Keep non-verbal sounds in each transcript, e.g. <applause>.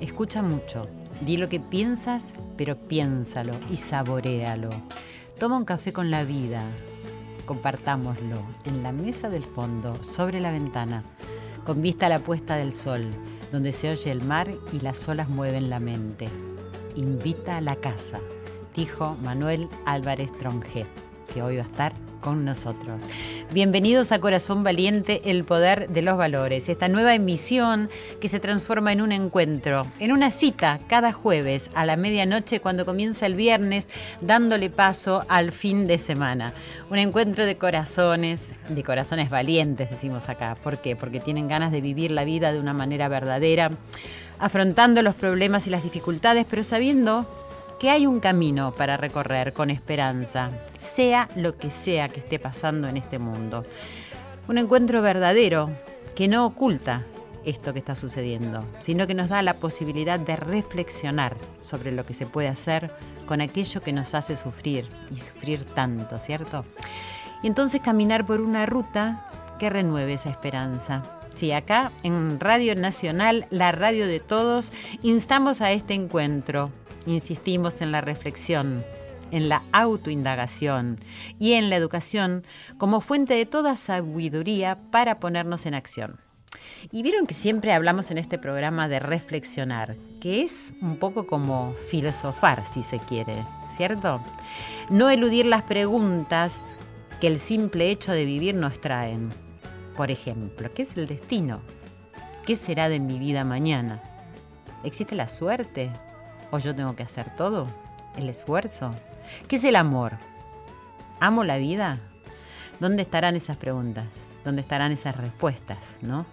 escucha mucho. Di lo que piensas, pero piénsalo y saboréalo. Toma un café con la vida. Compartámoslo en la mesa del fondo, sobre la ventana, con vista a la puesta del sol, donde se oye el mar y las olas mueven la mente. Invita a la casa, dijo Manuel Álvarez Tronje, que hoy va a estar con nosotros. Bienvenidos a Corazón Valiente, el poder de los valores. Esta nueva emisión que se transforma en un encuentro, en una cita cada jueves a la medianoche cuando comienza el viernes, dándole paso al fin de semana. Un encuentro de corazones, de corazones valientes, decimos acá. ¿Por qué? Porque tienen ganas de vivir la vida de una manera verdadera, afrontando los problemas y las dificultades, pero sabiendo que hay un camino para recorrer con esperanza, sea lo que sea que esté pasando en este mundo. Un encuentro verdadero que no oculta esto que está sucediendo, sino que nos da la posibilidad de reflexionar sobre lo que se puede hacer con aquello que nos hace sufrir y sufrir tanto, ¿cierto? Y entonces caminar por una ruta que renueve esa esperanza. Sí, acá en Radio Nacional, la radio de todos, instamos a este encuentro insistimos en la reflexión, en la autoindagación y en la educación como fuente de toda sabiduría para ponernos en acción. Y vieron que siempre hablamos en este programa de reflexionar, que es un poco como filosofar, si se quiere, ¿cierto? No eludir las preguntas que el simple hecho de vivir nos traen. Por ejemplo, ¿qué es el destino? ¿Qué será de mi vida mañana? ¿Existe la suerte? ¿O yo tengo que hacer todo? ¿El esfuerzo? ¿Qué es el amor? ¿Amo la vida? ¿Dónde estarán esas preguntas? ¿Dónde estarán esas respuestas? ¿No?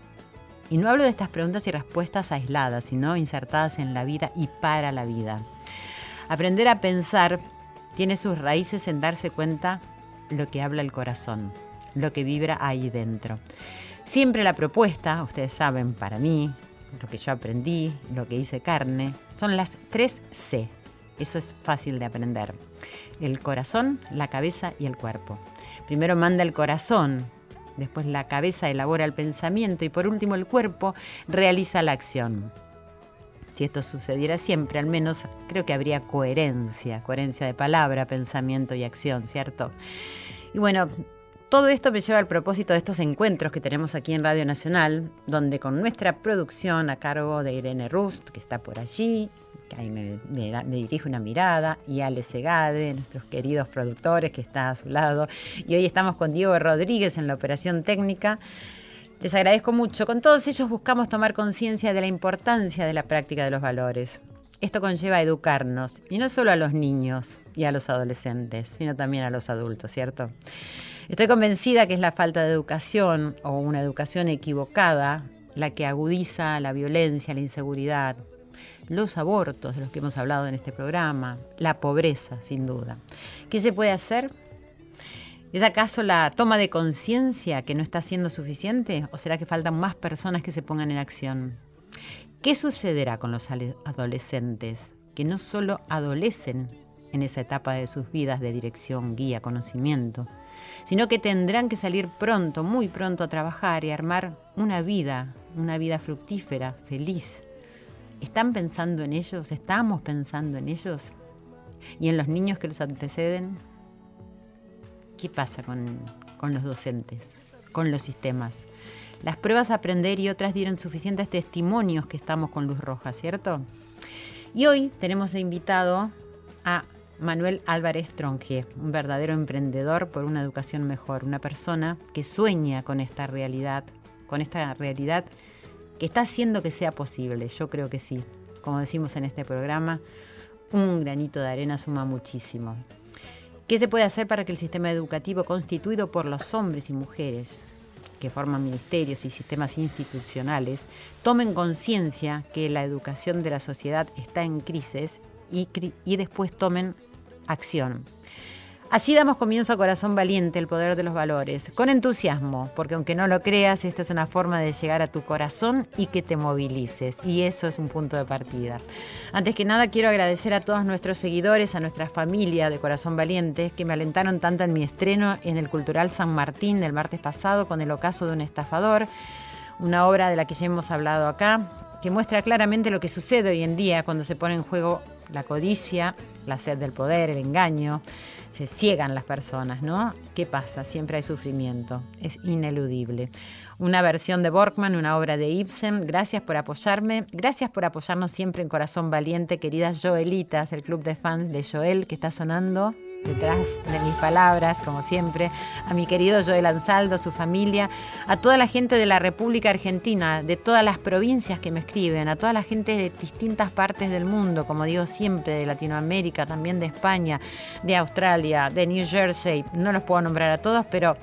Y no hablo de estas preguntas y respuestas aisladas, sino insertadas en la vida y para la vida. Aprender a pensar tiene sus raíces en darse cuenta lo que habla el corazón, lo que vibra ahí dentro. Siempre la propuesta, ustedes saben, para mí, lo que yo aprendí, lo que hice carne, son las tres C. Eso es fácil de aprender. El corazón, la cabeza y el cuerpo. Primero manda el corazón, después la cabeza elabora el pensamiento y por último el cuerpo realiza la acción. Si esto sucediera siempre, al menos creo que habría coherencia, coherencia de palabra, pensamiento y acción, ¿cierto? Y bueno, todo esto me lleva al propósito de estos encuentros que tenemos aquí en Radio Nacional, donde con nuestra producción a cargo de Irene Rust, que está por allí, que ahí me, me dirige una mirada, y Ale Segade, nuestros queridos productores que está a su lado, y hoy estamos con Diego Rodríguez en la operación técnica. Les agradezco mucho. Con todos ellos buscamos tomar conciencia de la importancia de la práctica de los valores. Esto conlleva educarnos, y no solo a los niños y a los adolescentes, sino también a los adultos, ¿cierto? Estoy convencida que es la falta de educación o una educación equivocada la que agudiza la violencia, la inseguridad, los abortos de los que hemos hablado en este programa, la pobreza, sin duda. ¿Qué se puede hacer? ¿Es acaso la toma de conciencia que no está siendo suficiente o será que faltan más personas que se pongan en acción? ¿Qué sucederá con los adolescentes que no solo adolecen en esa etapa de sus vidas de dirección, guía, conocimiento, sino que tendrán que salir pronto, muy pronto a trabajar y armar una vida, una vida fructífera, feliz? ¿Están pensando en ellos? ¿Estamos pensando en ellos? ¿Y en los niños que los anteceden? ¿Qué pasa con, con los docentes, con los sistemas? Las pruebas a aprender y otras dieron suficientes testimonios que estamos con luz roja, ¿cierto? Y hoy tenemos de invitado a Manuel Álvarez Tronje, un verdadero emprendedor por una educación mejor, una persona que sueña con esta realidad, con esta realidad que está haciendo que sea posible. Yo creo que sí. Como decimos en este programa, un granito de arena suma muchísimo. ¿Qué se puede hacer para que el sistema educativo constituido por los hombres y mujeres que forman ministerios y sistemas institucionales tomen conciencia que la educación de la sociedad está en crisis y, y después tomen acción. Así damos comienzo a Corazón Valiente, el poder de los valores, con entusiasmo, porque aunque no lo creas, esta es una forma de llegar a tu corazón y que te movilices, y eso es un punto de partida. Antes que nada, quiero agradecer a todos nuestros seguidores, a nuestra familia de Corazón Valiente, que me alentaron tanto en mi estreno en el Cultural San Martín del martes pasado con el ocaso de un estafador, una obra de la que ya hemos hablado acá, que muestra claramente lo que sucede hoy en día cuando se pone en juego la codicia, la sed del poder, el engaño, se ciegan las personas, ¿no? ¿Qué pasa? Siempre hay sufrimiento, es ineludible. Una versión de Borkman, una obra de Ibsen. Gracias por apoyarme, gracias por apoyarnos siempre en Corazón Valiente, queridas Joelitas, el club de fans de Joel que está sonando detrás de mis palabras, como siempre, a mi querido Joel Ansaldo, su familia, a toda la gente de la República Argentina, de todas las provincias que me escriben, a toda la gente de distintas partes del mundo, como digo siempre, de Latinoamérica, también de España, de Australia, de New Jersey, no los puedo nombrar a todos, pero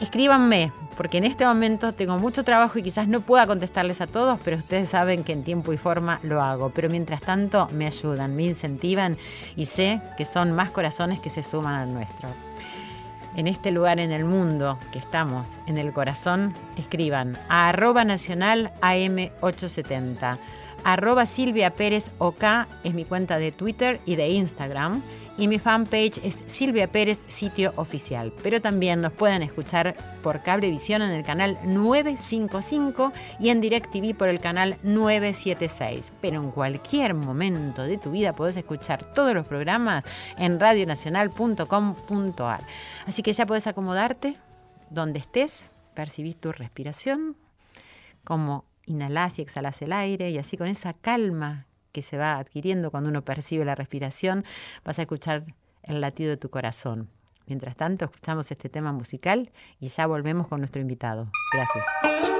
escríbanme, porque en este momento tengo mucho trabajo y quizás no pueda contestarles a todos, pero ustedes saben que en tiempo y forma lo hago. Pero mientras tanto me ayudan, me incentivan y sé que son más corazones que se suman al nuestro. En este lugar en el mundo que estamos, en el corazón, escriban a arroba nacional AM870. Arroba Silvia es mi cuenta de Twitter y de Instagram y mi fanpage es Silvia Pérez, sitio oficial. Pero también nos pueden escuchar por Cablevisión en el canal 955 y en DirecTV por el canal 976. Pero en cualquier momento de tu vida podés escuchar todos los programas en radionacional.com.ar. Así que ya puedes acomodarte donde estés, percibís tu respiración, como inhalás y exhalas el aire y así con esa calma que se va adquiriendo cuando uno percibe la respiración, vas a escuchar el latido de tu corazón. Mientras tanto, escuchamos este tema musical y ya volvemos con nuestro invitado. Gracias.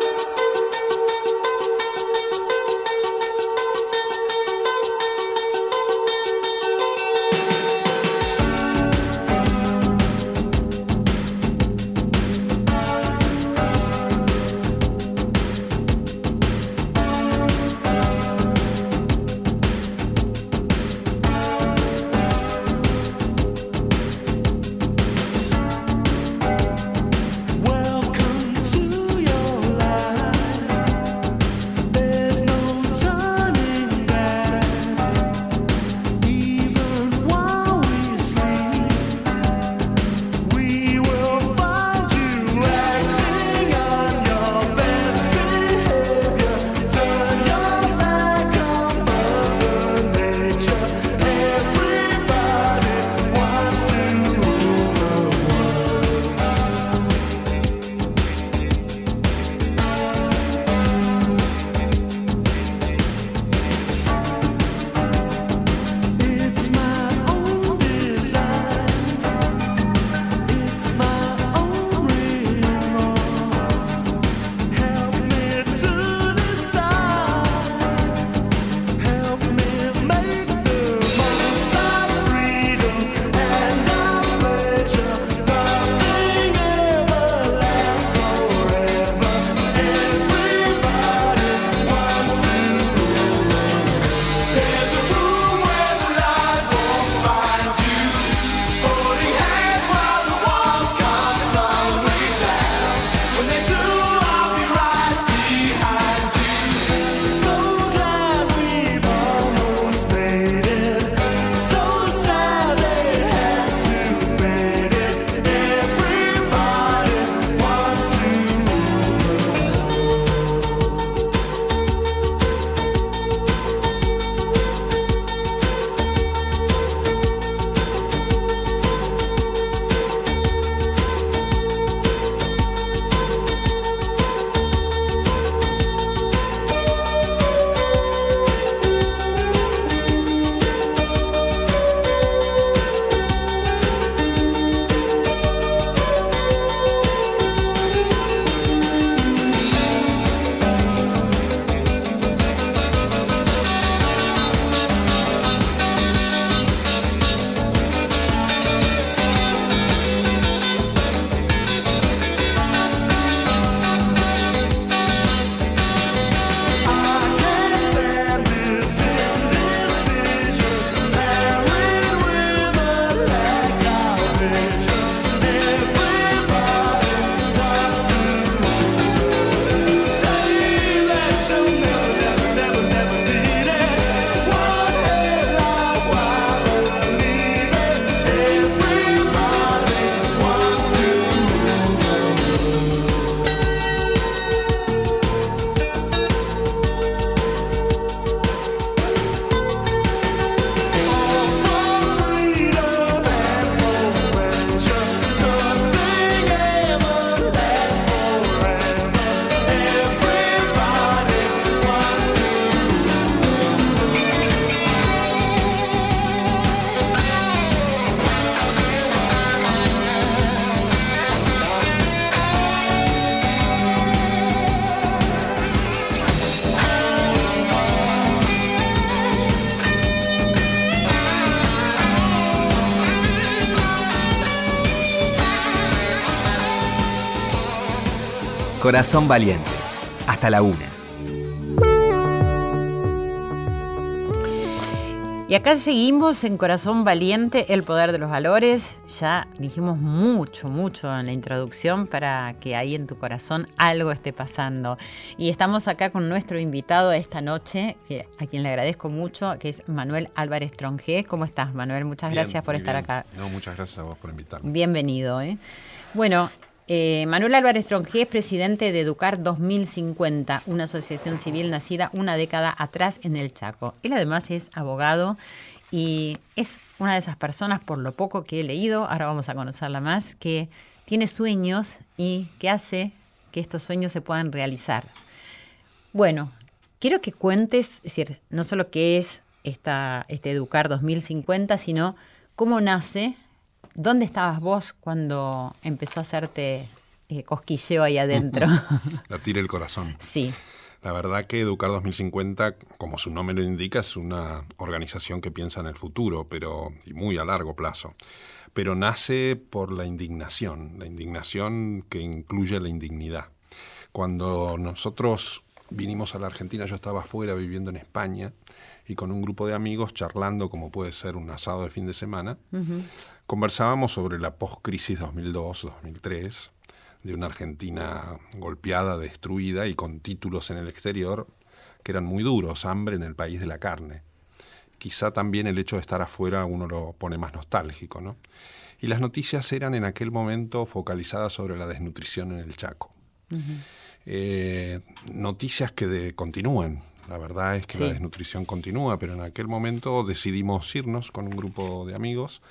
Corazón Valiente. Hasta la una. Y acá seguimos en Corazón Valiente, el poder de los valores. Ya dijimos mucho, mucho en la introducción para que ahí en tu corazón algo esté pasando. Y estamos acá con nuestro invitado esta noche, que, a quien le agradezco mucho, que es Manuel Álvarez Tronjé. ¿Cómo estás, Manuel? Muchas gracias por estar acá. No, muchas gracias a vos por invitarme. Bienvenido. ¿eh? Bueno, eh, Manuel Álvarez Tronjé es presidente de Educar 2050, una asociación civil nacida una década atrás en el Chaco. Él además es abogado y es una de esas personas, por lo poco que he leído, ahora vamos a conocerla más, que tiene sueños y que hace que estos sueños se puedan realizar. Bueno, quiero que cuentes, es decir, no solo qué es esta, este Educar 2050, sino cómo nace ¿Dónde estabas vos cuando empezó a hacerte eh, cosquilleo ahí adentro? <laughs> La tira el corazón. Sí. La verdad que Educar 2050, como su nombre lo indica, es una organización que piensa en el futuro, pero y muy a largo plazo. Pero nace por la indignación, la indignación que incluye la indignidad. Cuando nosotros vinimos a la Argentina, yo estaba afuera viviendo en España y con un grupo de amigos charlando, como puede ser un asado de fin de semana, conversábamos sobre la post-crisis 2002-2003, de una Argentina golpeada, destruida y con títulos en el exterior que eran muy duros, hambre en el país de la carne. Quizá también el hecho de estar afuera uno lo pone más nostálgico, ¿no? Y las noticias eran en aquel momento focalizadas sobre la desnutrición en el Chaco. Eh, noticias que continúan, la verdad es que la desnutrición continúa, pero en aquel momento decidimos irnos con un grupo de amigos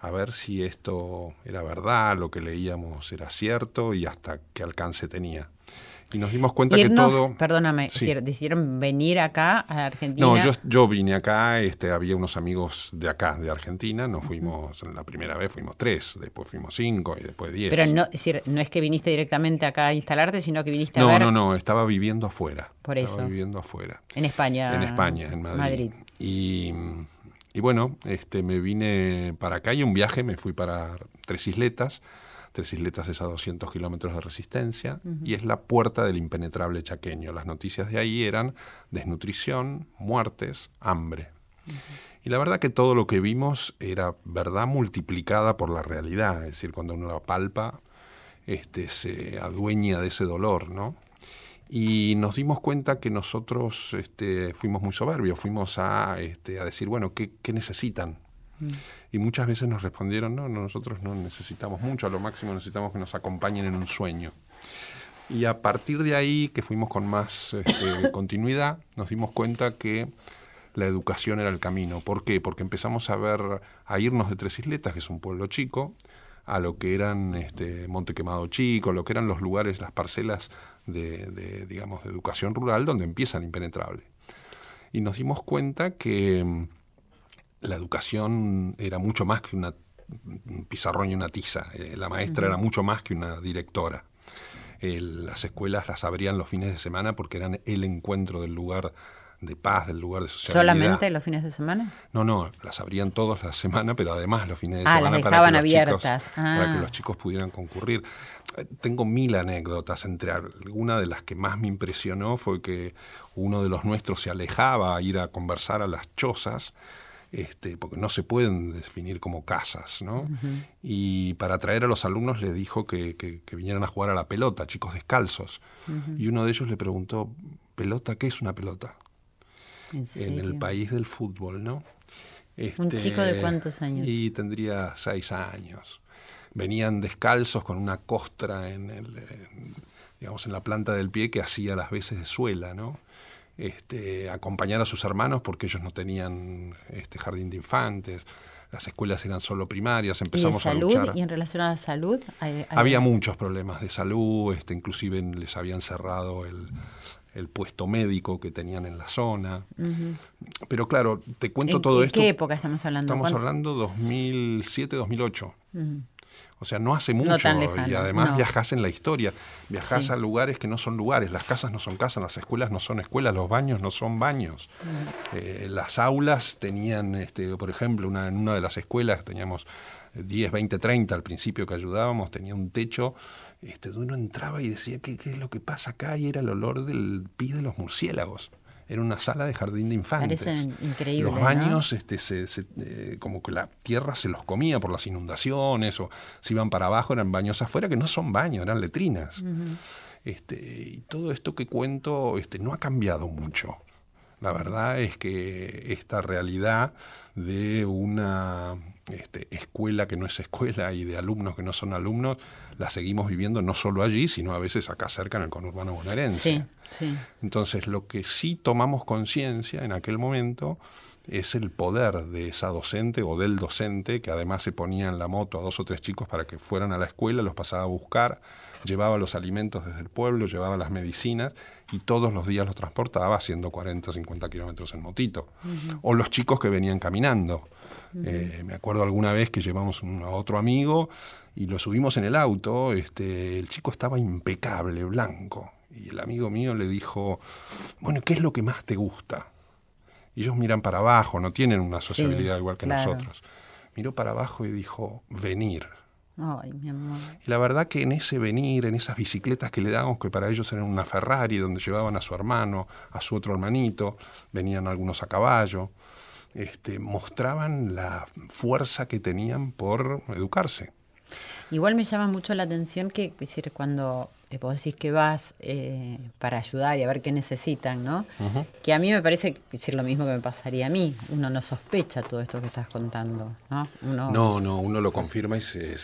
a ver si esto era verdad, lo que leíamos era cierto y hasta qué alcance tenía. Y nos dimos cuenta que todo. Perdóname, decidieron venir acá a Argentina. No, yo, yo vine acá, este, había unos amigos de acá, de Argentina, nos fuimos, la primera vez fuimos tres, después fuimos cinco y después diez. Pero no, es, decir, no es que viniste directamente acá a instalarte, sino que viniste a ver. No, no, no, estaba viviendo afuera. Por estaba viviendo afuera. En España. En España, en Madrid. Y, y bueno, este, me vine para acá y un viaje, me fui para Tres Isletas Tres Isletas es a 200 kilómetros de resistencia y es la puerta del impenetrable chaqueño. Las noticias de ahí eran desnutrición, muertes, hambre. Y la verdad que todo lo que vimos era verdad multiplicada por la realidad, es decir, cuando uno la palpa, este, se adueña de ese dolor, ¿no? Y nos dimos cuenta que nosotros este, fuimos muy soberbios, fuimos a, este, a decir, bueno, ¿qué, qué necesitan? Mm. Y muchas veces nos respondieron, no, nosotros no necesitamos mucho, a lo máximo necesitamos que nos acompañen en un sueño. Y a partir de ahí, que fuimos con más este, <coughs> continuidad, nos dimos cuenta que la educación era el camino. ¿Por qué? Porque empezamos a ver, a irnos de Tres Isletas, que es un pueblo chico, a lo que eran este, Monte Quemado Chico, lo que eran los lugares, las parcelas de, de, digamos, de educación rural, donde empieza el impenetrable. Y nos dimos cuenta que la educación era mucho más que una, un pizarrón y una tiza. Eh, la maestra era mucho más que una directora. las escuelas las abrían los fines de semana porque eran el encuentro del lugar de paz, del lugar de sociabilidad. ¿Solamente los fines de semana? No, no, las abrían todas la semana, pero además los fines de ah, semana para que, abiertas. para que los chicos pudieran concurrir. Eh, tengo mil anécdotas, entre alguna de las que más me impresionó fue que uno de los nuestros se alejaba a ir a conversar a las chozas este, porque no se pueden definir como casas, ¿no? Y para atraer a los alumnos les dijo que, vinieran a jugar a la pelota, chicos descalzos. Y uno de ellos le preguntó, ¿pelota? ¿Qué es una pelota? ¿En, el país del fútbol, ¿no? ¿Un chico de este, cuántos años? Y tendría seis años. Venían descalzos con una costra en, el, digamos, en la planta del pie que hacía las veces de suela, ¿no? Este, acompañar a sus hermanos porque ellos no tenían este jardín de infantes, las escuelas eran solo primarias, empezamos ¿Y a luchar. ¿Y en relación a la salud? Había muchos problemas de salud, este, inclusive les habían cerrado el, puesto médico que tenían en la zona. Pero claro, te cuento todo esto. ¿En qué época estamos hablando? Estamos hablando 2007, 2008. O sea, no hace mucho y además viajas en la historia, viajas a lugares que no son lugares, las casas no son casas, las escuelas no son escuelas, los baños no son baños. Eh, las aulas tenían, este, por ejemplo, una, en una de las escuelas teníamos 10, 20, 30 al principio que ayudábamos, tenía un techo este, uno entraba y decía, ¿qué, ¿qué, es lo que pasa acá? Y era el olor del pis de los murciélagos. Era una sala de jardín de infantes. Parece increíble. Los baños, este, se, eh, como que la tierra se los comía por las inundaciones, o si iban para abajo eran baños afuera, que no son baños, eran letrinas. este, y todo esto que cuento este, no ha cambiado mucho. La verdad es que esta realidad de una este, escuela que no es escuela y de alumnos que no son alumnos, la seguimos viviendo no solo allí, sino a veces acá cerca en el conurbano bonaerense. Sí, sí. Entonces, lo que sí tomamos conciencia en aquel momento es el poder de esa docente o del docente que además se ponía en la moto a dos o tres chicos para que fueran a la escuela, los pasaba a buscar, llevaba los alimentos desde el pueblo, llevaba las medicinas y todos los días los transportaba haciendo 40, 50 kilómetros en motito. O los chicos que venían caminando. Eh, me acuerdo alguna vez que llevamos a otro amigo y lo subimos en el auto, este, el chico estaba impecable, blanco. Y el amigo mío le dijo, bueno, ¿qué es lo que más te gusta? Y ellos miran para abajo, no tienen una sociabilidad igual que nosotros. Miró para abajo y dijo, venir. Ay, mi amor. Y la verdad que en ese venir, en esas bicicletas que le damos, que para ellos eran una Ferrari, donde llevaban a su hermano, a su otro hermanito, venían algunos a caballo, este, mostraban la fuerza que tenían por educarse. Igual me llama mucho la atención que decir, cuando vos decís que vas eh, para ayudar y a ver qué necesitan, ¿no? Que a mí me parece decir lo mismo que me pasaría a mí. Uno no sospecha todo esto que estás contando, ¿no? Uno, no, no, uno lo confirma y se,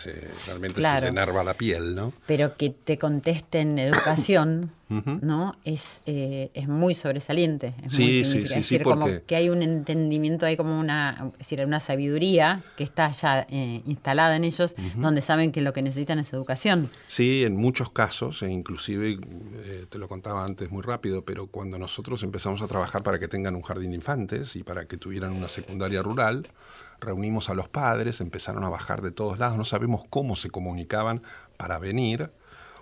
realmente se le enerva la piel, ¿no? Pero que te contesten educación, <coughs> ¿no? Es, eh, es muy sobresaliente. Es sí, muy sí, sí, Es decir, como que hay un entendimiento, hay como una, es decir, una sabiduría que está ya instalada en ellos, donde saben que lo que necesitan es educación. Sí, en muchos casos e inclusive, eh, te lo contaba antes muy rápido, pero cuando nosotros empezamos a trabajar para que tengan un jardín de infantes y para que tuvieran una secundaria rural, reunimos a los padres, empezaron a bajar de todos lados, no sabemos cómo se comunicaban para venir.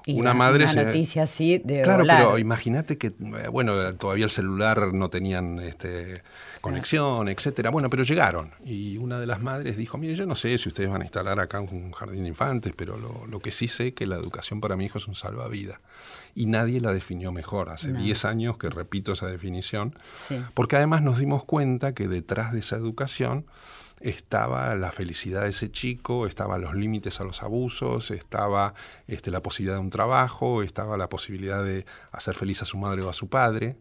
Una madre una noticia así de claro pero imagínate que eh, bueno todavía el celular no tenían este conexión, etcétera. Bueno, pero llegaron y una de las madres dijo, mire, yo no sé si ustedes van a instalar acá un jardín de infantes, pero lo, que sí sé es que la educación para mi hijo es un salvavidas. Y nadie la definió mejor. Hace 10 años que repito esa definición, porque además nos dimos cuenta que detrás de esa educación estaba la felicidad de ese chico, estaba los límites a los abusos, estaba este, la posibilidad de un trabajo, estaba la posibilidad de hacer feliz a su madre o a su padre.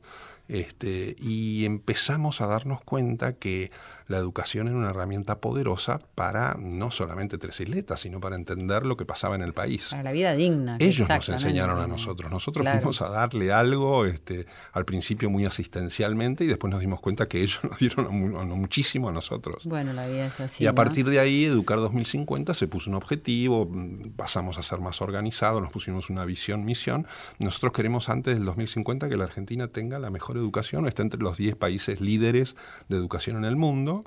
Este, y empezamos a darnos cuenta que la educación era una herramienta poderosa para no solamente Tres Isletas, sino para entender lo que pasaba en el país. Para la vida digna. Ellos nos enseñaron a nosotros. Nosotros fuimos a darle algo este, al principio muy asistencialmente y después nos dimos cuenta que ellos <laughs> nos dieron muchísimo a nosotros. Bueno, la vida es así. Y a partir de ahí, Educar 2050 se puso un objetivo, pasamos a ser más organizados, nos pusimos una visión, misión. Nosotros queremos antes del 2050 que la Argentina tenga la mejor educación, esté entre los 10 países líderes de educación en el mundo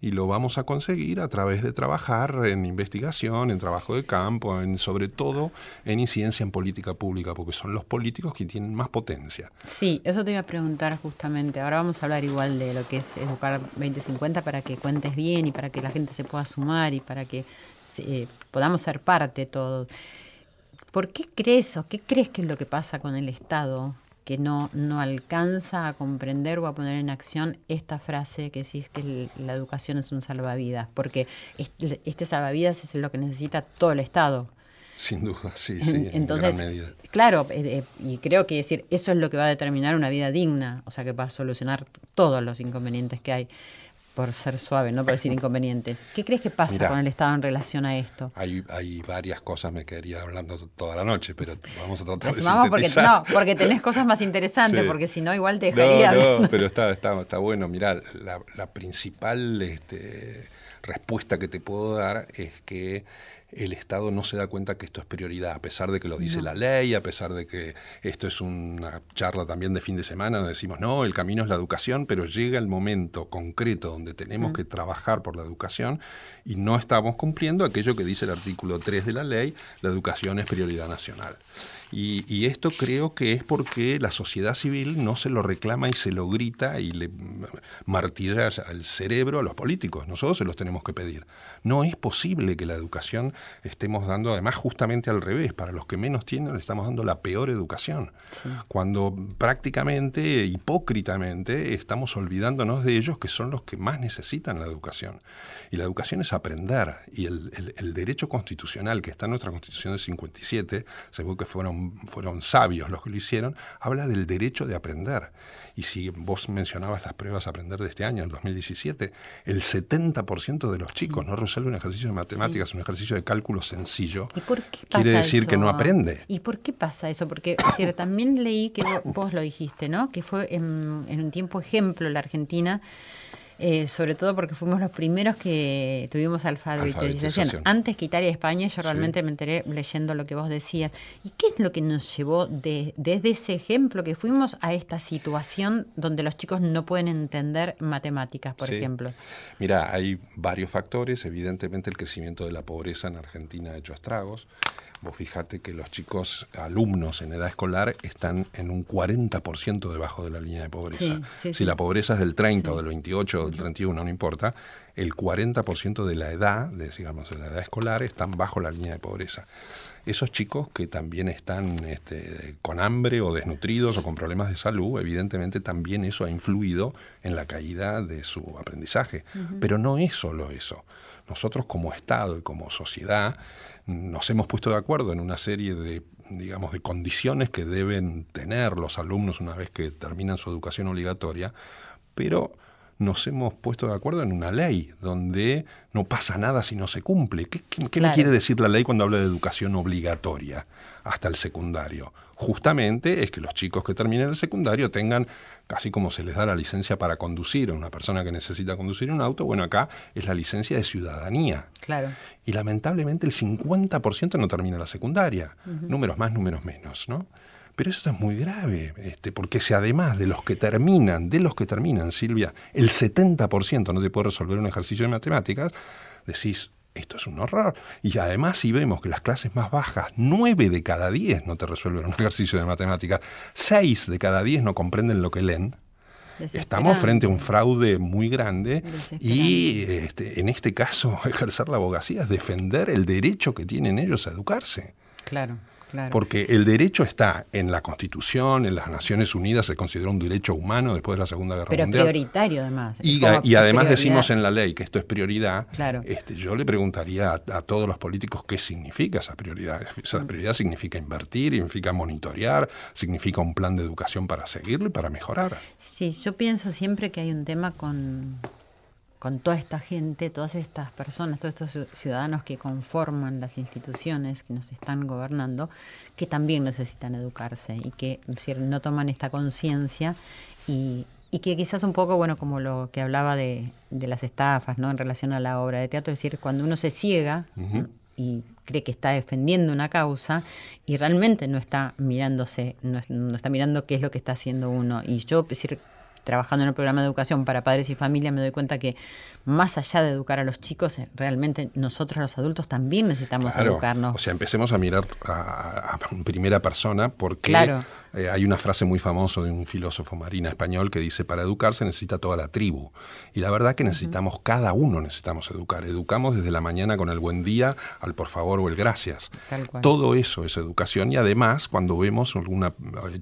y lo vamos a conseguir a través de trabajar en investigación, en trabajo de campo, en sobre todo en incidencia en política pública, porque son los políticos que tienen más potencia. Sí, eso te iba a preguntar justamente. Ahora vamos a hablar igual de lo que es Educar 2050 para que cuentes bien y para que la gente se pueda sumar y para que podamos ser parte todos. ¿Por qué crees o qué crees que es lo que pasa con el Estado que no, no alcanza a comprender o a poner en acción esta frase que decís que la educación es un salvavidas, porque este, salvavidas es lo que necesita todo el Estado. Sin duda, sí, sí. Entonces, claro, eh, eh, y creo que decir, eso es lo que va a determinar una vida digna, o sea, que va a solucionar todos los inconvenientes que hay por ser suave, no por decir <laughs> inconvenientes. ¿Qué crees que pasa con el Estado en relación a esto? Hay, hay varias cosas, me quedaría hablando toda la noche, pero vamos a tratar de vamos porque, no, porque tenés cosas más interesantes, porque si no igual te dejaría... No, no, pero está, está, está bueno. Mirá, la, principal este, respuesta que te puedo dar es que el Estado no se da cuenta que esto es prioridad, a pesar de que lo dice la ley, a pesar de que esto es una charla también de fin de semana, donde decimos, no, el camino es la educación, pero llega el momento concreto donde tenemos que trabajar por la educación y no estamos cumpliendo aquello que dice el artículo 3 de la ley, la educación es prioridad nacional. Y, esto creo que es porque la sociedad civil no se lo reclama y se lo grita y le martilla al cerebro a los políticos. Nosotros se los tenemos que pedir. No es posible que la educación estemos dando, además justamente al revés, para los que menos tienen le estamos dando la peor educación. Cuando prácticamente, hipócritamente, estamos olvidándonos de ellos que son los que más necesitan la educación. Y la educación es aprender. Y el, derecho constitucional que está en nuestra constitución de 57, según que fueron, fueron sabios los que lo hicieron, habla del derecho de aprender. Y si vos mencionabas las pruebas a aprender de este año, el 2017, el 70% de los chicos no resuelve un ejercicio de matemáticas, un ejercicio de cálculo sencillo. ¿Y por qué pasa quiere decir que no aprende. ¿Y por qué pasa eso? Porque <coughs> también leí que vos, lo dijiste, ¿no? Que fue en, en un tiempo ejemplo la Argentina eh, sobre todo porque fuimos los primeros que tuvimos alfabetización. Antes que Italia y España, yo realmente me enteré leyendo lo que vos decías. ¿Y qué es lo que nos llevó desde ese ejemplo que fuimos a esta situación donde los chicos no pueden entender matemáticas, por ejemplo? Mira, hay varios factores. Evidentemente el crecimiento de la pobreza en Argentina ha hecho estragos. Vos fíjate que los chicos alumnos en edad escolar están en un 40% debajo de la línea de pobreza. si la pobreza es del 30 o del 28 o del 31, no importa, el 40% de la edad, de, digamos, de la edad escolar, están bajo la línea de pobreza. Esos chicos que también están este, con hambre o desnutridos o con problemas de salud, evidentemente también eso ha influido en la caída de su aprendizaje. Pero no es solo eso. Nosotros como Estado y como sociedad nos hemos puesto de acuerdo en una serie de, digamos, de condiciones que deben tener los alumnos una vez que terminan su educación obligatoria, pero nos hemos puesto de acuerdo en una ley donde no pasa nada si no se cumple. ¿Qué, qué, quiere decir la ley cuando habla de educación obligatoria hasta el secundario? Justamente es que los chicos que terminen el secundario tengan, casi como se les da la licencia para conducir a una persona que necesita conducir un auto, bueno, acá es la licencia de ciudadanía. Claro. Y lamentablemente el 50% no termina la secundaria. Números más, números menos, ¿no? Pero eso es muy grave, este, porque si además de los que terminan, de los que terminan, Silvia, el 70% no te puede resolver un ejercicio de matemáticas, decís, esto es un horror. Y además si vemos que las clases más bajas, 9 de cada 10 no te resuelven un <laughs> ejercicio de matemáticas, 6 de cada 10 no comprenden lo que leen, Estamos frente a un fraude muy grande y este, en este caso <laughs> ejercer la abogacía es defender el derecho que tienen ellos a educarse. Claro. Porque el derecho está en la Constitución, en las Naciones Unidas se considera un derecho humano después de la Segunda Guerra Mundial. Pero prioritario además. Y, además decimos en la ley que esto es prioridad. Este, yo le preguntaría a, todos los políticos qué significa esa prioridad. Esa mm. prioridad significa invertir, significa monitorear, significa un plan de educación para seguirlo y para mejorar. Sí, yo pienso siempre que hay un tema con con toda esta gente, todas estas personas, todos estos ciudadanos que conforman las instituciones que nos están gobernando, que también necesitan educarse y que no toman esta conciencia y, que quizás un poco, bueno, como lo que hablaba de, las estafas, ¿no? En relación a la obra de teatro, es decir, cuando uno se ciega y cree que está defendiendo una causa y realmente no está mirándose, no, no, está mirando qué es lo que está haciendo uno. Y yo, es decir, trabajando en el programa de educación para padres y familia me doy cuenta que más allá de educar a los chicos, eh, realmente nosotros los adultos también necesitamos educarnos. O sea, empecemos a mirar a, primera persona porque eh, hay una frase muy famosa de un filósofo marina español que dice, para educarse necesita toda la tribu. Y la verdad que necesitamos, cada uno necesitamos educar. Educamos desde la mañana con el buen día al por favor o el gracias. Todo eso es educación y además cuando vemos algún eh,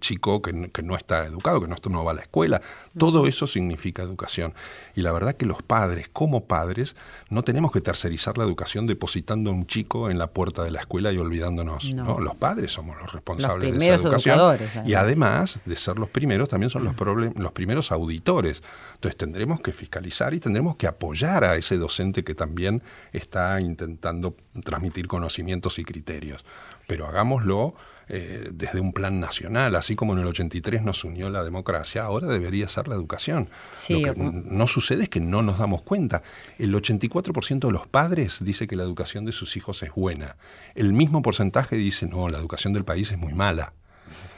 chico que, no está educado, que no, no va a la escuela, todo eso significa educación. Y la verdad que los padres, como padres, no tenemos que tercerizar la educación depositando a un chico en la puerta de la escuela y olvidándonos. No. Los padres somos los responsables de esa educación. Y además de ser los primeros, también son los, <clears throat> los primeros auditores. Entonces tendremos que fiscalizar y tendremos que apoyar a ese docente que también está intentando transmitir conocimientos y criterios. Pero hagámoslo eh, desde un plan nacional, así como en el 83 nos unió la democracia, ahora debería ser la educación. Lo que no sucede es que no nos damos cuenta. El 84% de los padres dice que la educación de sus hijos es buena. El mismo porcentaje dice, no, la educación del país es muy mala.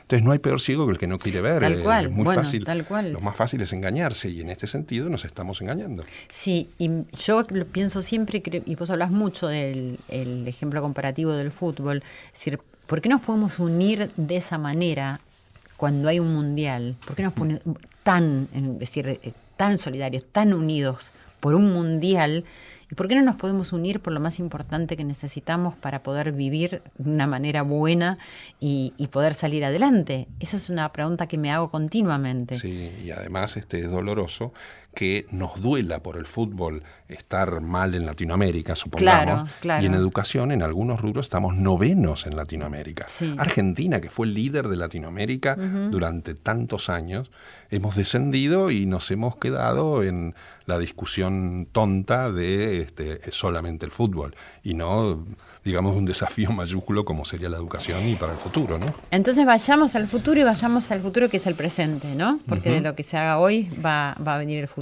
Entonces no hay peor ciego que el que no quiere ver. Tal cual, es muy fácil. Tal cual. Lo más fácil es engañarse y en este sentido nos estamos engañando. Sí, y yo pienso siempre, y vos hablas mucho del ejemplo comparativo del fútbol, es decir, ¿Por qué nos podemos unir de esa manera cuando hay un mundial? ¿Por qué nos ponemos tan, decir, eh, tan solidarios, tan unidos por un mundial? ¿Y por qué no nos podemos unir por lo más importante que necesitamos para poder vivir de una manera buena y, poder salir adelante? Esa es una pregunta que me hago continuamente. Sí, y además este, es doloroso que nos duela por el fútbol estar mal en Latinoamérica, supongamos, y en educación en algunos rubros estamos novenos en Latinoamérica. Argentina, que fue el líder de Latinoamérica durante tantos años, hemos descendido y nos hemos quedado en la discusión tonta de este, solamente el fútbol y no digamos, un desafío mayúsculo como sería la educación y para el futuro, ¿no? Entonces vayamos al futuro y vayamos al futuro que es el presente, ¿no? Porque de lo que se haga hoy va, va a venir el futuro.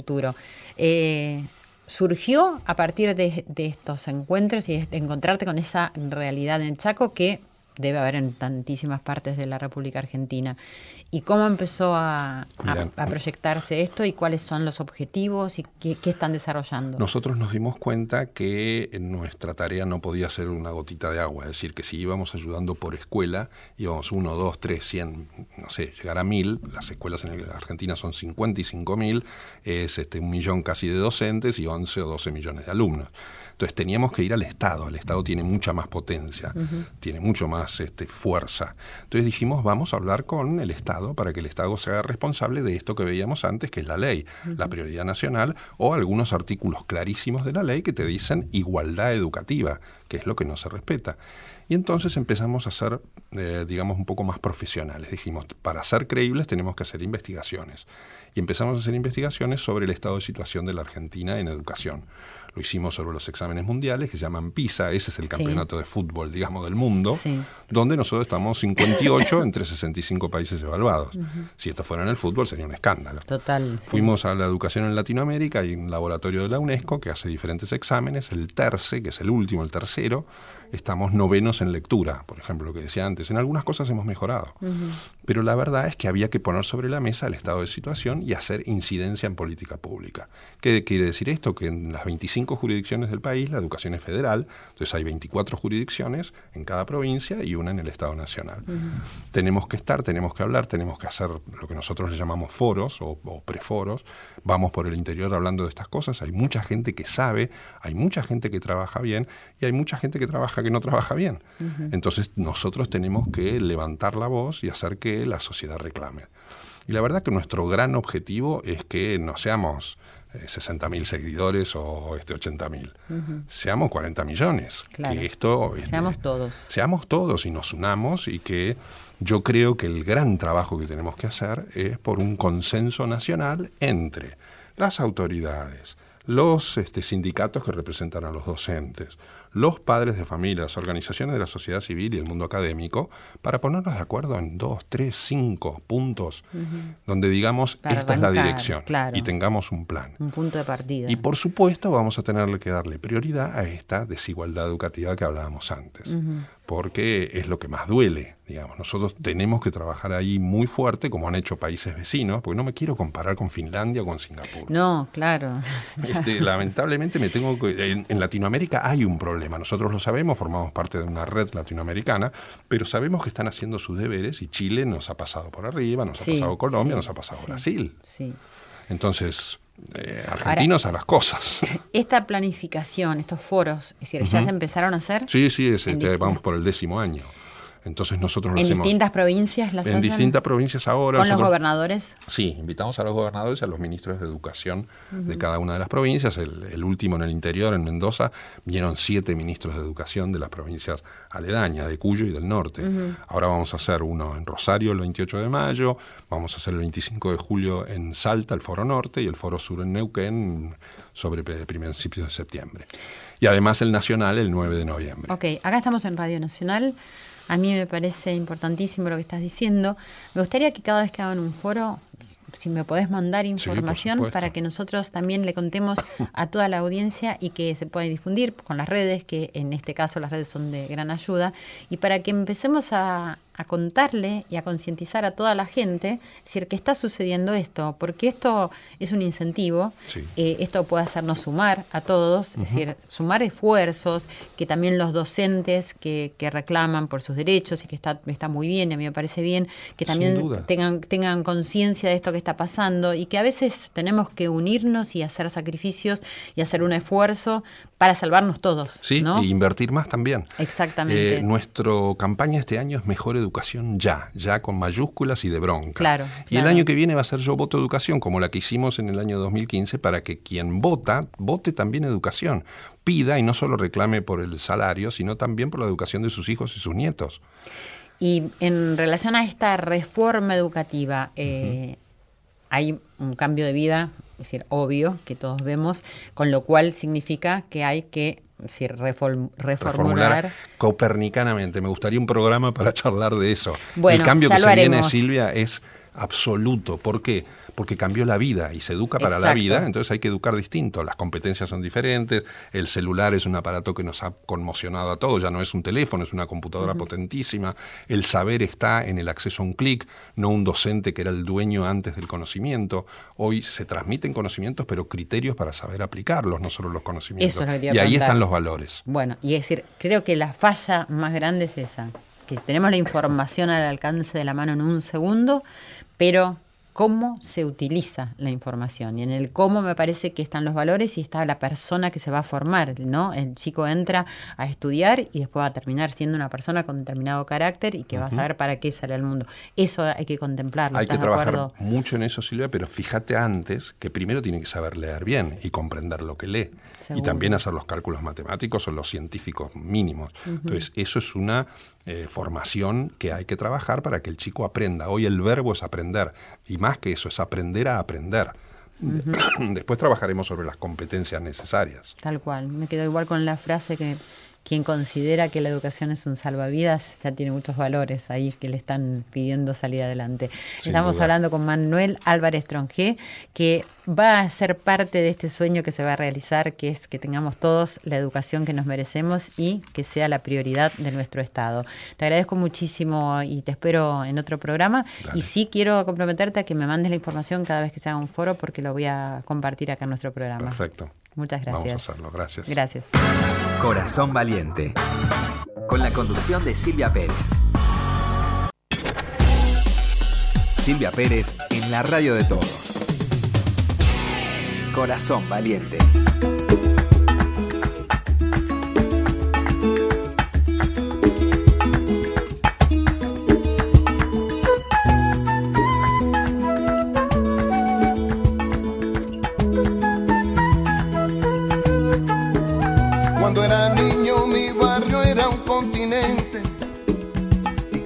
Eh, surgió a partir de, estos encuentros y de encontrarte con esa realidad en Chaco que debe haber en tantísimas partes de la República Argentina. ¿Y cómo empezó a, proyectarse esto y cuáles son los objetivos y qué, están desarrollando? Nosotros nos dimos cuenta que nuestra tarea no podía ser una gotita de agua, es decir, que si íbamos ayudando por escuela, íbamos uno, dos, tres, cien, no sé, llegar a mil, las escuelas en Argentina son 55 mil, es este, un millón casi de docentes y 11 o 12 millones de alumnos. Entonces teníamos que ir al Estado, el Estado tiene mucha más potencia, tiene mucho más este, fuerza. Entonces dijimos, vamos a hablar con el Estado para que el Estado se haga responsable de esto que veíamos antes, que es la ley, la prioridad nacional o algunos artículos clarísimos de la ley que te dicen igualdad educativa, que es lo que no se respeta. Y entonces empezamos a ser, eh, digamos, un poco más profesionales. Dijimos, para ser creíbles tenemos que hacer investigaciones. Y empezamos a hacer investigaciones sobre el estado de situación de la Argentina en educación lo hicimos sobre los exámenes mundiales que se llaman PISA, ese es el campeonato de fútbol, digamos, del mundo, donde nosotros estamos 58 entre 65 países evaluados. Si esto fuera en el fútbol sería un escándalo. Total. Fuimos a la educación en Latinoamérica, hay un laboratorio de la UNESCO que hace diferentes exámenes, el TERCE, que es el último, el tercero, estamos novenos en lectura, por ejemplo, lo que decía antes. En algunas cosas hemos mejorado. Pero la verdad es que había que poner sobre la mesa el estado de situación y hacer incidencia en política pública. ¿Qué quiere decir esto? Que en las 25 jurisdicciones del país la educación es federal, entonces hay 24 jurisdicciones en cada provincia y una en el Estado Nacional. Tenemos que estar, tenemos que hablar, tenemos que hacer lo que nosotros le llamamos foros o, o preforos. Vamos por el interior hablando de estas cosas. Hay mucha gente que sabe, hay mucha gente que trabaja bien y hay mucha gente que trabaja que no trabaja bien. Entonces nosotros tenemos que levantar la voz y hacer que la sociedad reclame. Y la verdad que nuestro gran objetivo es que no seamos 60.000 eh, seguidores o este 80.000. Seamos 40 millones. Que esto, este, seamos todos. Seamos todos y nos unamos y que yo creo que el gran trabajo que tenemos que hacer es por un consenso nacional entre las autoridades, los este, sindicatos que representan a los docentes, los padres de familia, las organizaciones de la sociedad civil y el mundo académico para ponernos de acuerdo en dos, tres, cinco puntos donde digamos esta es la dirección y tengamos un plan. Un punto de partida. Y por supuesto vamos a tener que darle prioridad a esta desigualdad educativa que hablábamos antes porque es lo que más duele. Digamos, nosotros tenemos que trabajar ahí muy fuerte, como han hecho países vecinos, porque no me quiero comparar con Finlandia o con Singapur. No, claro. Este, <laughs> lamentablemente me tengo que, en, Latinoamérica hay un problema. Nosotros lo sabemos, formamos parte de una red latinoamericana, pero sabemos que están haciendo sus deberes y Chile nos ha pasado por arriba, nos ha pasado Colombia, nos ha pasado Brasil. Sí. Entonces, eh, argentinos a las cosas. <laughs> Esta planificación, estos foros, es decir, ¿ya se empezaron a hacer? Sí, sí, este, vamos por el décimo año. Entonces nosotros lo ¿En hacemos distintas provincias las en hacen? distintas provincias ahora. ¿Con los Nosotros- gobernadores? Sí, invitamos a los gobernadores y a los ministros de educación de cada una de las provincias. El, el último en el interior, en Mendoza, vinieron siete ministros de educación de las provincias aledañas, de Cuyo y del norte. Ahora vamos a hacer uno en Rosario el 28 de mayo, vamos a hacer el 25 de julio en Salta, el Foro Norte, y el Foro Sur en Neuquén sobre principios de septiembre. Y además el Nacional el 9 de noviembre. Ok, acá estamos en Radio Nacional. A mí me parece importantísimo lo que estás diciendo. Me gustaría que cada vez que hagan un foro, si me podés mandar información para que nosotros también le contemos a toda la audiencia y que se pueda difundir con las redes, que en este caso las redes son de gran ayuda, y para que empecemos a, a contarle y a concientizar a toda la gente, es decir, que está sucediendo esto, porque esto es un incentivo, Sí. eh, esto puede hacernos sumar a todos, es decir, sumar esfuerzos, que también los docentes que, que reclaman por sus derechos y que está, está muy bien, y a mí me parece bien, que también tengan, tengan conciencia de esto que está pasando y que a veces tenemos que unirnos y hacer sacrificios y hacer un esfuerzo para salvarnos todos. Sí, ¿no? e invertir más también. Exactamente. Eh, nuestra campaña este año es Mejor Educación Ya, ya con mayúsculas y de bronca. Claro, Y el año que viene va a ser Yo Voto Educación, como la que hicimos en el año 2015, para que quien vota, vote también educación. Pida y no solo reclame por el salario, sino también por la educación de sus hijos y sus nietos. Y en relación a esta reforma educativa, eh, hay un cambio de vida, es decir, obvio, que todos vemos, con lo cual significa que hay que es decir, reform- reformular. Reformular copernicanamente. Me gustaría un programa para charlar de eso. Bueno, el cambio que se viene. Silvia, es absoluto. ¿Por qué? Porque cambió la vida y se educa para la vida, entonces hay que educar distinto. Las competencias son diferentes, el celular es un aparato que nos ha conmocionado a todos, ya no es un teléfono, es una computadora potentísima. El saber está en el acceso a un clic, no un docente que era el dueño antes del conocimiento. Hoy se transmiten conocimientos, pero criterios para saber aplicarlos, no solo los conocimientos. Eso lo y ahí están los valores. Bueno, y es decir, creo que la falla más grande es esa, que tenemos la información al alcance de la mano en un segundo, pero cómo se utiliza la información. Y en el cómo me parece que están los valores y está la persona que se va a formar, ¿no? El chico entra a estudiar y después va a terminar siendo una persona con determinado carácter y que va a saber para qué sale al mundo. Eso hay que contemplarlo. Hay que ¿estás de trabajar mucho en eso, Silvia, pero fíjate antes que primero tiene que saber leer bien y comprender lo que lee. Seguro. Y también hacer los cálculos matemáticos o los científicos mínimos. Entonces, eso es una eh, formación que hay que trabajar para que el chico aprenda. Hoy el verbo es aprender. Y más que eso, es aprender a aprender. <coughs> Después trabajaremos sobre las competencias necesarias. Tal cual. Me quedo igual con la frase que quien considera que la educación es un salvavidas ya tiene muchos valores ahí que le están pidiendo salir adelante. Sin Estamos duda. hablando con Manuel Álvarez Tronjé, que va a ser parte de este sueño que se va a realizar, que es que tengamos todos la educación que nos merecemos y que sea la prioridad de nuestro Estado. Te agradezco muchísimo y te espero en otro programa. Dale. Y sí quiero comprometerte a que me mandes la información cada vez que se haga un foro porque lo voy a compartir acá en nuestro programa. Perfecto. Muchas gracias. Vamos a hacerlo. Gracias. Gracias. Corazón Valiente. Con la conducción de Silvia Pérez. Silvia Pérez en la radio de todos. Corazón Valiente.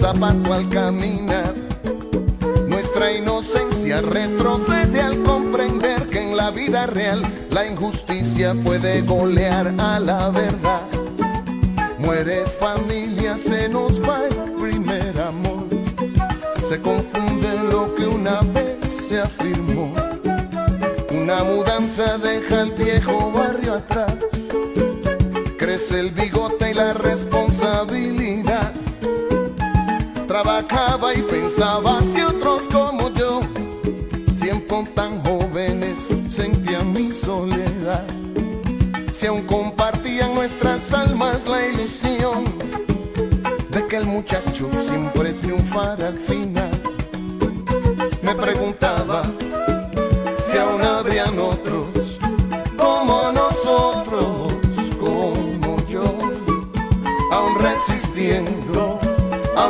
zapato al caminar. Nuestra inocencia retrocede al comprender que en la vida real la injusticia puede golear a la verdad. Muere familia, se nos va el primer amor. Se confunde lo que una vez se afirmó. Una mudanza deja el viejo barrio atrás. Crece el bigote y la responsabilidad. Y pensaba si otros como yo, siempre tan jóvenes, sentían mi soledad. Si aún compartían nuestras almas la ilusión de que el muchacho siempre triunfara al final. Me preguntaba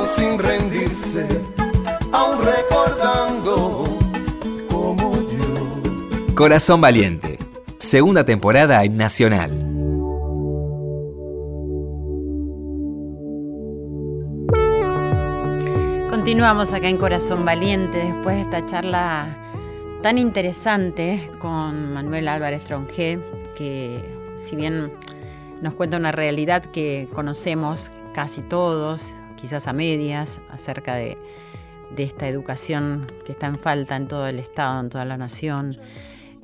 aún sin rendirse, aún recordando como yo. Corazón Valiente, segunda temporada en Nacional. Continuamos acá en Corazón Valiente después de esta charla tan interesante con Manuel Álvarez Tronjé, que si bien nos cuenta una realidad que conocemos casi todos, quizás a medias, acerca de, de esta educación que está en falta en todo el Estado, en toda la nación,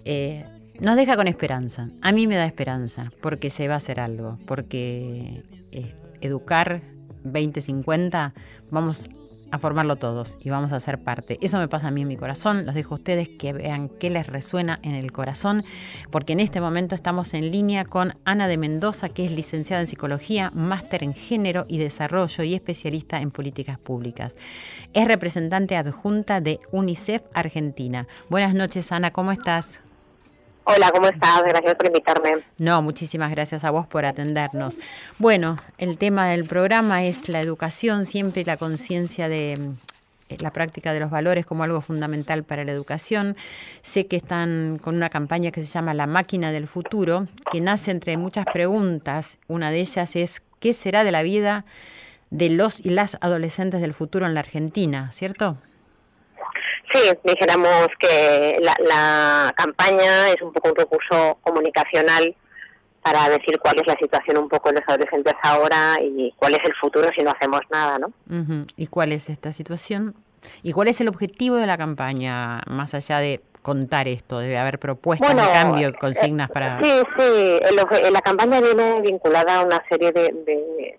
eh, nos deja con esperanza. A mí me da esperanza, porque se va a hacer algo, porque eh, educar 2050, vamos a formarlo todos y vamos a ser parte. Eso me pasa a mí en mi corazón. Los dejo a ustedes que vean qué les resuena en el corazón, porque en este momento estamos en línea con Ana de Mendoza, que es licenciada en psicología, máster en género y desarrollo y especialista en políticas públicas. Es representante adjunta de UNICEF Argentina. Buenas noches, Ana, ¿cómo estás? Hola, ¿cómo estás? Gracias por invitarme. No, muchísimas gracias a vos por atendernos. Bueno, el tema del programa es la educación, siempre la conciencia de eh, la práctica de los valores como algo fundamental para la educación. Sé que están con una campaña que se llama La máquina del futuro, que nace entre muchas preguntas. Una de ellas es, ¿qué será de la vida de los y las adolescentes del futuro en la Argentina? ¿Cierto? Sí, dijéramos que la, la, campaña es un poco un recurso comunicacional para decir cuál es la situación un poco de los adolescentes ahora y cuál es el futuro si no hacemos nada, ¿no? Uh -huh. ¿Y cuál es esta situación? ¿Y cuál es el objetivo de la campaña, más allá de contar esto? Debe haber propuestas bueno, de cambio, consignas eh, para... Sí, sí, el, la campaña viene vinculada a una serie de, de,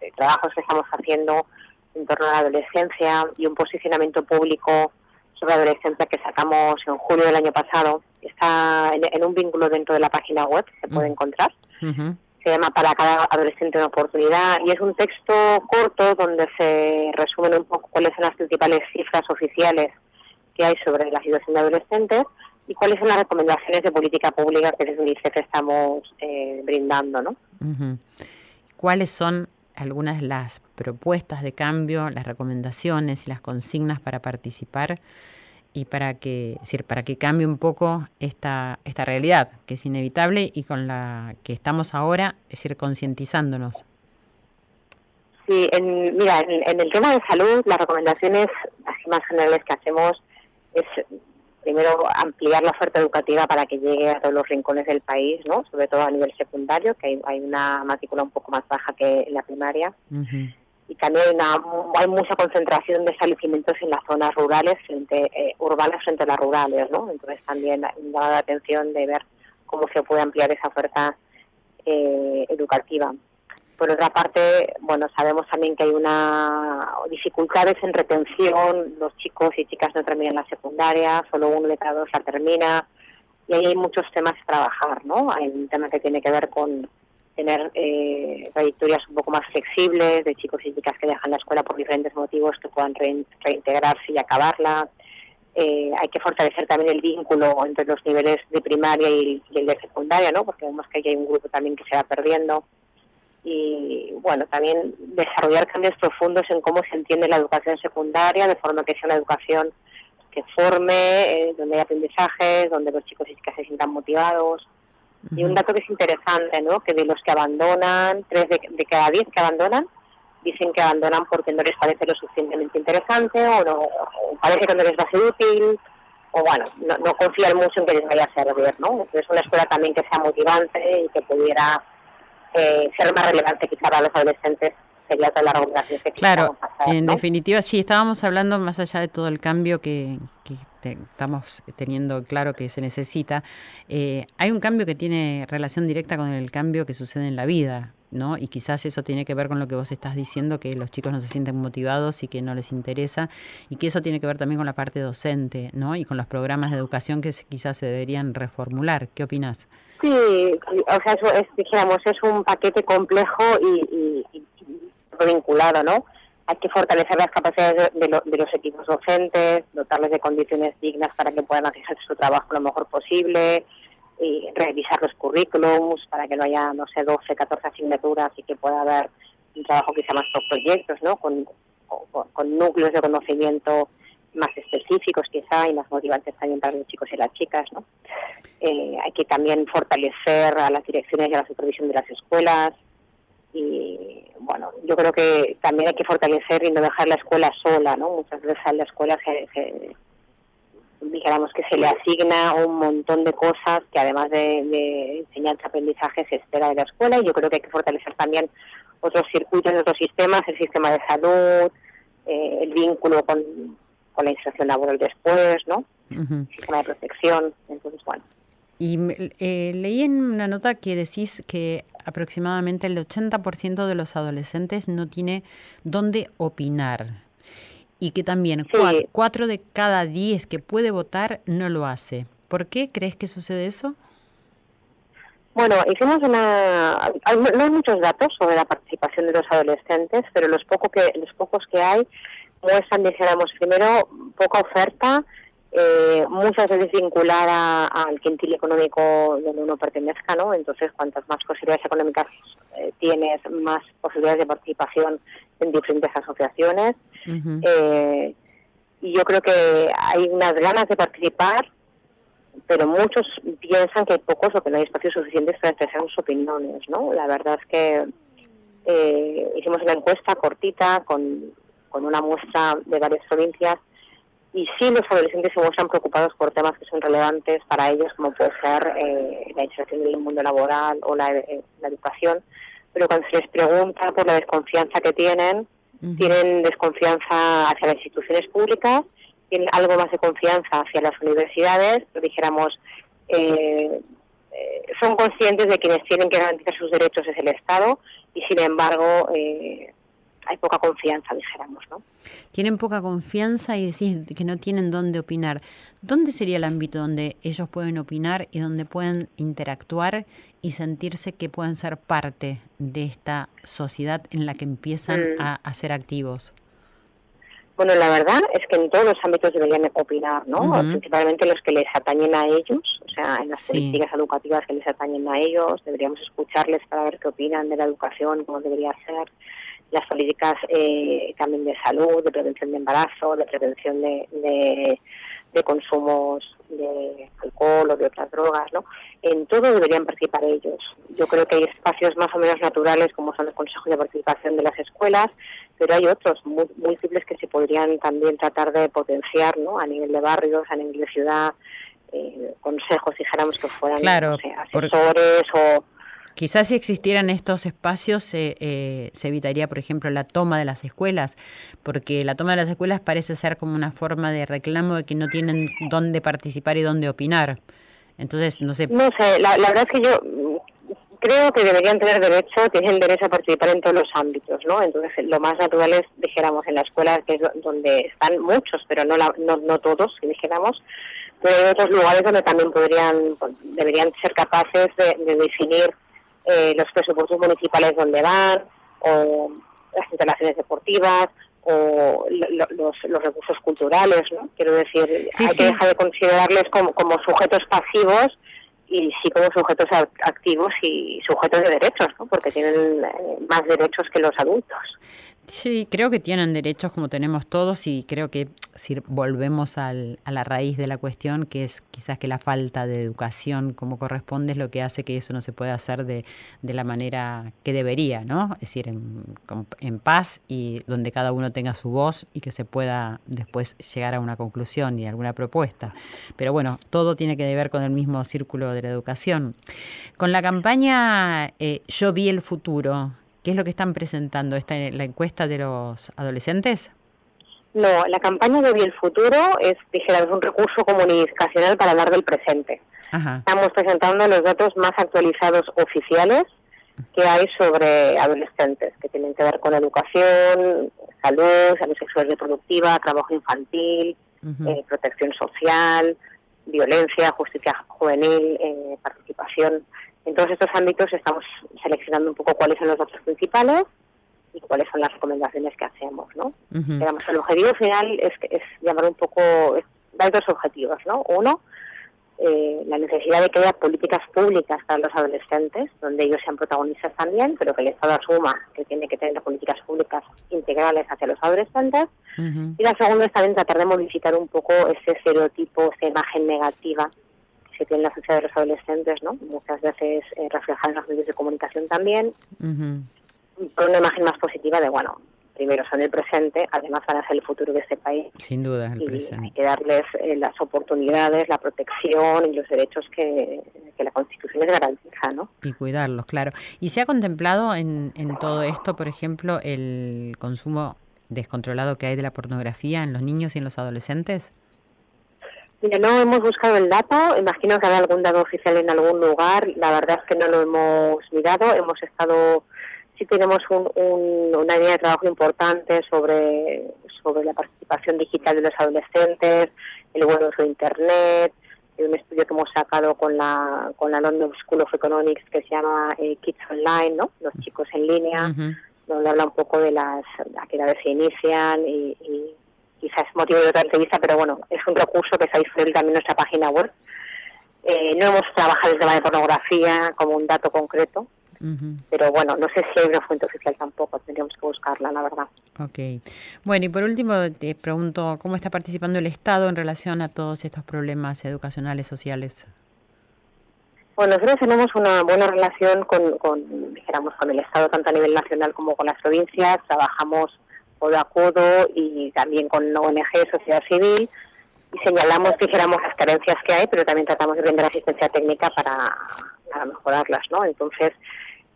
de trabajos que estamos haciendo en torno a la adolescencia y un posicionamiento público sobre adolescencia que sacamos en julio del año pasado. Está en, en un vínculo dentro de la página web, se puede encontrar. Uh -huh. Se llama Para cada adolescente una oportunidad y es un texto corto donde se resumen un poco cuáles son las principales cifras oficiales que hay sobre la situación de adolescentes y cuáles son las recomendaciones de política pública que desde UNICEF estamos eh, brindando, ¿no? Uh -huh. ¿Cuáles son algunas de las propuestas de cambio, las recomendaciones y las consignas para participar y para que, decir, para que cambie un poco esta, esta realidad que es inevitable y con la que estamos ahora, es decir, concientizándonos. Sí, mira, en, en, el tema de salud, las recomendaciones así más generales que hacemos es primero ampliar la oferta educativa para que llegue a todos los rincones del país, ¿no? Sobre todo a nivel secundario, que hay, hay una matrícula un poco más baja que en la primaria. Uh -huh. Y también hay, una, hay mucha concentración de establecimientos en las zonas rurales, frente, eh, urbanas frente a las rurales, ¿no? Entonces también da la atención de ver cómo se puede ampliar esa oferta eh, educativa. Por otra parte, bueno, sabemos también que hay una dificultades en retención, los chicos y chicas no terminan la secundaria, solo uno de cada dos la termina, y ahí hay muchos temas que trabajar, ¿no? Hay un tema que tiene que ver con tener eh, trayectorias un poco más flexibles de chicos y chicas que dejan la escuela por diferentes motivos que puedan re reintegrarse y acabarla. Eh, hay que fortalecer también el vínculo entre los niveles de primaria y, el de secundaria, ¿no? Porque vemos que hay un grupo también que se va perdiendo. Y bueno, también desarrollar cambios profundos en cómo se entiende la educación secundaria, de forma que sea una educación que forme, eh, donde hay aprendizajes, donde los chicos y chicas se sientan motivados. Y un dato que es interesante, ¿no? Que de los que abandonan, tres de, cada diez que abandonan, dicen que abandonan porque no les parece lo suficientemente interesante o, no, parece que no les va a ser útil o bueno, no, no confían mucho en que les vaya a servir, ¿no? Entonces una escuela también que sea motivante y que pudiera eh, ser más relevante quizá para los adolescentes sería toda la regulación que Claro, en definitiva sí, estábamos hablando más allá de todo el cambio que, que estamos teniendo claro que se necesita, eh, hay un cambio que tiene relación directa con el cambio que sucede en la vida. ¿No? Y quizás eso tiene que ver con lo que vos estás diciendo, que los chicos no se sienten motivados y que no les interesa, y que eso tiene que ver también con la parte docente, ¿no? Y con los programas de educación que quizás se deberían reformular. ¿Qué opinas? Sí, o sea, es, dijéramos, es un paquete complejo y, y, vinculado, ¿no? Hay que fortalecer las capacidades de, de, los equipos docentes, dotarles de condiciones dignas para que puedan hacer su trabajo lo mejor posible, y revisar los currículums para que no haya, no sé, 12, 14 asignaturas y que pueda haber un trabajo sea más por proyectos, ¿no? Con, con, núcleos de conocimiento más específicos quizá y más motivantes también para los chicos y las chicas, ¿no? Eh, hay que también fortalecer a las direcciones y a la supervisión de las escuelas y bueno, yo creo que también hay que fortalecer y no dejar la escuela sola, ¿no? Muchas veces la escuela se dijéramos que se le asigna un montón de cosas que además de, de enseñanza aprendizaje se espera de la escuela y yo creo que hay que fortalecer también otros circuitos, otros sistemas, el sistema de salud, eh, el vínculo con, con, la inserción laboral después, ¿no? El sistema de protección, entonces bueno. Y eh, leí en una nota que decís que aproximadamente el 80% de los adolescentes no tiene dónde opinar y que también cuatro, de cada diez que puede votar no lo hace. ¿Por qué crees que sucede eso? Bueno, hicimos una... No hay muchos datos sobre la participación de los adolescentes, pero los, poco que, los pocos que hay muestran, dijéramos, primero, poca oferta, eh, muchas veces vinculada al quintil económico donde uno pertenezca, ¿no? Entonces, cuantas más posibilidades económicas eh, tienes, más posibilidades de participación en diferentes asociaciones. Eh, y yo creo que hay unas ganas de participar, pero muchos piensan que hay pocos o que no hay espacios suficientes para expresar sus opiniones, ¿no? La verdad es que eh, hicimos una encuesta cortita con, con una muestra de varias provincias y sí los adolescentes se muestran preocupados por temas que son relevantes para ellos, como puede ser eh, la inserción en el mundo laboral o la, la educación, pero cuando se les pregunta por la desconfianza que tienen, tienen desconfianza hacia las instituciones públicas, tienen algo más de confianza hacia las universidades, dijéramos, eh, eh, son conscientes de quienes tienen que garantizar sus derechos es el Estado y sin embargo eh, hay poca confianza, dijéramos, ¿no? Tienen poca confianza y decís que no tienen dónde opinar. ¿Dónde sería el ámbito donde ellos pueden opinar y donde pueden interactuar y sentirse que pueden ser parte de esta sociedad en la que empiezan mm. a, ser activos? Bueno, la verdad es que en todos los ámbitos deberían opinar, ¿no? Principalmente los que les atañen a ellos, o sea, en las políticas educativas que les atañen a ellos, deberíamos escucharles para ver qué opinan de la educación, cómo debería ser las políticas eh, también de salud, de prevención de embarazo, de prevención de, de, consumos de alcohol o de otras drogas, ¿no? En todo deberían participar ellos. Yo creo que hay espacios más o menos naturales como son los consejos de participación de las escuelas, pero hay otros múltiples que se podrían también tratar de potenciar, ¿no? A nivel de barrios, a nivel de ciudad, eh, consejos, dijéramos que fueran claro, asesores o Quizás si existieran estos espacios eh, se evitaría, por ejemplo, la toma de las escuelas, porque la toma de las escuelas parece ser como una forma de reclamo de que no tienen dónde participar y dónde opinar. Entonces, no sé. No sé, la, verdad es que yo creo que deberían tener derecho, tienen derecho a participar en todos los ámbitos, ¿no? Entonces, lo más natural es, dijéramos, en la escuela, que es donde están muchos, pero no, no, no todos, dijéramos, pero hay otros lugares donde también podrían, deberían ser capaces de definir eh, los presupuestos municipales donde van, o las instalaciones deportivas, o los, los, recursos culturales, ¿no? Quiero decir, hay que dejar de considerarles como, como sujetos pasivos y sí como sujetos activos y sujetos de derechos, ¿no? porque tienen eh, más derechos que los adultos. Sí, creo que tienen derechos como tenemos todos y creo que si volvemos al, a la raíz de la cuestión, que es quizás que la falta de educación como corresponde es lo que hace que eso no se pueda hacer de, la manera que debería, ¿no? Es decir, en, en, paz y donde cada uno tenga su voz y que se pueda después llegar a una conclusión y alguna propuesta. Pero bueno, todo tiene que ver con el mismo círculo de la educación. Con la campaña eh, Yo vi el futuro, ¿Qué es lo que están presentando? ¿Está la encuesta de los adolescentes? No, la campaña de Vi el Futuro es, dijera, un recurso comunicacional para hablar del presente. Estamos presentando los datos más actualizados oficiales que hay sobre adolescentes, que tienen que ver con educación, salud, salud sexual y reproductiva, trabajo infantil, eh, protección social, violencia, justicia juvenil, eh, participación en todos estos ámbitos estamos seleccionando un poco cuáles son los datos principales y cuáles son las recomendaciones que hacemos, ¿no? el objetivo final es, es llamar un poco, hay dos objetivos, ¿no? Uno, eh, la necesidad de que haya políticas públicas para los adolescentes, donde ellos sean protagonistas también, pero que el Estado asuma que tiene que tener políticas públicas integrales hacia los adolescentes. Y la segunda es también tratar de modificar un poco ese estereotipo, esa imagen negativa que tiene la sociedad de los adolescentes, ¿no? Muchas veces eh, reflejada en los medios de comunicación también, por una imagen más positiva de, bueno, primero son el presente, además van a ser el futuro de este país. Sin duda, el presente. Hay que darles eh, las oportunidades, la protección y los derechos que, la Constitución les garantiza, ¿no? Y cuidarlos, claro. ¿Y se ha contemplado en, en todo esto, por ejemplo, el consumo descontrolado que hay de la pornografía en los niños y en los adolescentes? No hemos buscado el dato, imagino que hay algún dato oficial en algún lugar, la verdad es que no lo hemos mirado, hemos estado, sí tenemos una línea de trabajo importante sobre, sobre la participación digital de los adolescentes, el buen uso de Internet, un estudio que hemos sacado con la, con la London School of Economics que se llama eh, Kids Online, ¿no? los chicos en línea, donde habla un poco de las a qué edades se inician y quizás motivo de otra entrevista, pero bueno, es un recurso que está disponible también en nuestra página web. Eh, no hemos trabajado el tema de pornografía como un dato concreto, pero bueno, no sé si hay una fuente oficial tampoco, tendríamos que buscarla, la verdad. Ok. Bueno, y por último te pregunto, ¿cómo está participando el Estado en relación a todos estos problemas educacionales, sociales? Bueno, nosotros tenemos una buena relación con, con, con el Estado, tanto a nivel nacional como con las provincias. Trabajamos de acuerdo y también con ONG, sociedad civil, y señalamos, dijéramos, las carencias que hay, pero también tratamos de brindar asistencia técnica para, para mejorarlas, ¿no? Entonces,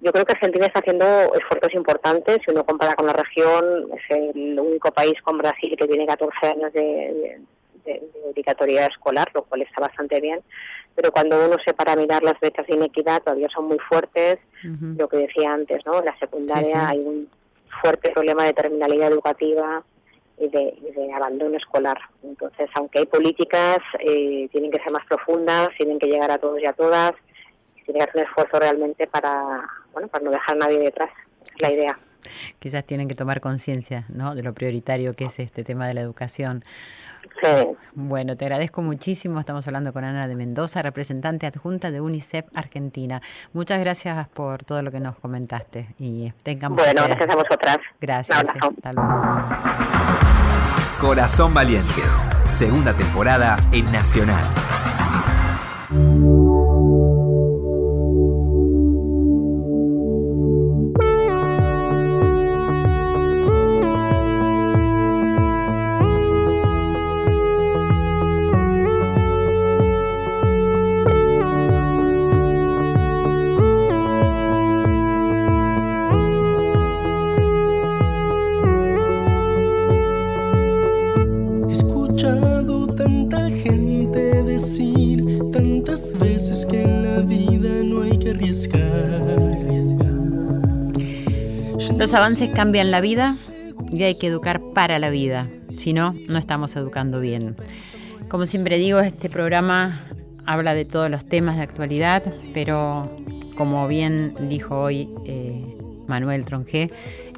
yo creo que Argentina está haciendo esfuerzos importantes. Si uno compara con la región, es el único país con Brasil que tiene 14 años de, de, obligatoriedad escolar, lo cual está bastante bien. Pero cuando uno se para a mirar las brechas de inequidad, todavía son muy fuertes. Lo que decía antes, ¿no? En la secundaria hay un fuerte problema de terminalidad educativa y de, abandono escolar. Entonces, aunque hay políticas, eh, tienen que ser más profundas, tienen que llegar a todos y a todas, tiene que hacer un esfuerzo realmente para, bueno, para no dejar a nadie detrás. Es la idea. Quizás tienen que tomar conciencia ¿no? de lo prioritario que es este tema de la educación. Bueno, te agradezco muchísimo. Estamos hablando con Ana de Mendoza, representante adjunta de UNICEF Argentina. Muchas gracias por todo lo que nos comentaste y tengamos. Bueno, gracias a vosotras. Gracias. Hasta luego. Corazón Valiente, segunda temporada en Nacional. Avances cambian la vida y hay que educar para la vida, si no, no estamos educando bien. Como siempre digo, este programa habla de todos los temas de actualidad, pero como bien dijo hoy eh, Manuel Tronjé,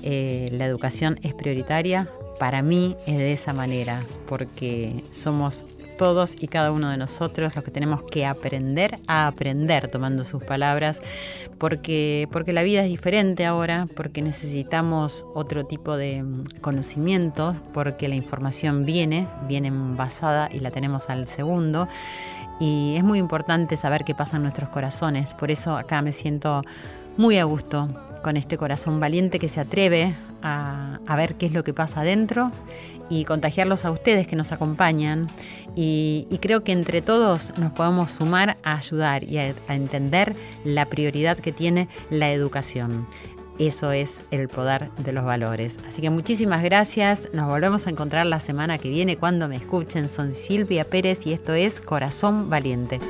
eh, la educación es prioritaria, para mí es de esa manera, porque somos todos y cada uno de nosotros los que tenemos que aprender a aprender, tomando sus palabras, porque, porque la vida es diferente ahora, porque necesitamos otro tipo de mm, conocimientos, porque la información viene, viene basada y la tenemos al segundo. Y es muy importante saber qué pasa en nuestros corazones. Por eso acá me siento muy a gusto con este corazón valiente que se atreve a, ver qué es lo que pasa adentro y contagiarlos a ustedes que nos acompañan. Y, creo que entre todos nos podemos sumar a ayudar y a, a entender la prioridad que tiene la educación. Eso es el poder de los valores. Así que muchísimas gracias. Nos volvemos a encontrar la semana que viene cuando me escuchen. Son Silvia Pérez y esto es Corazón Valiente.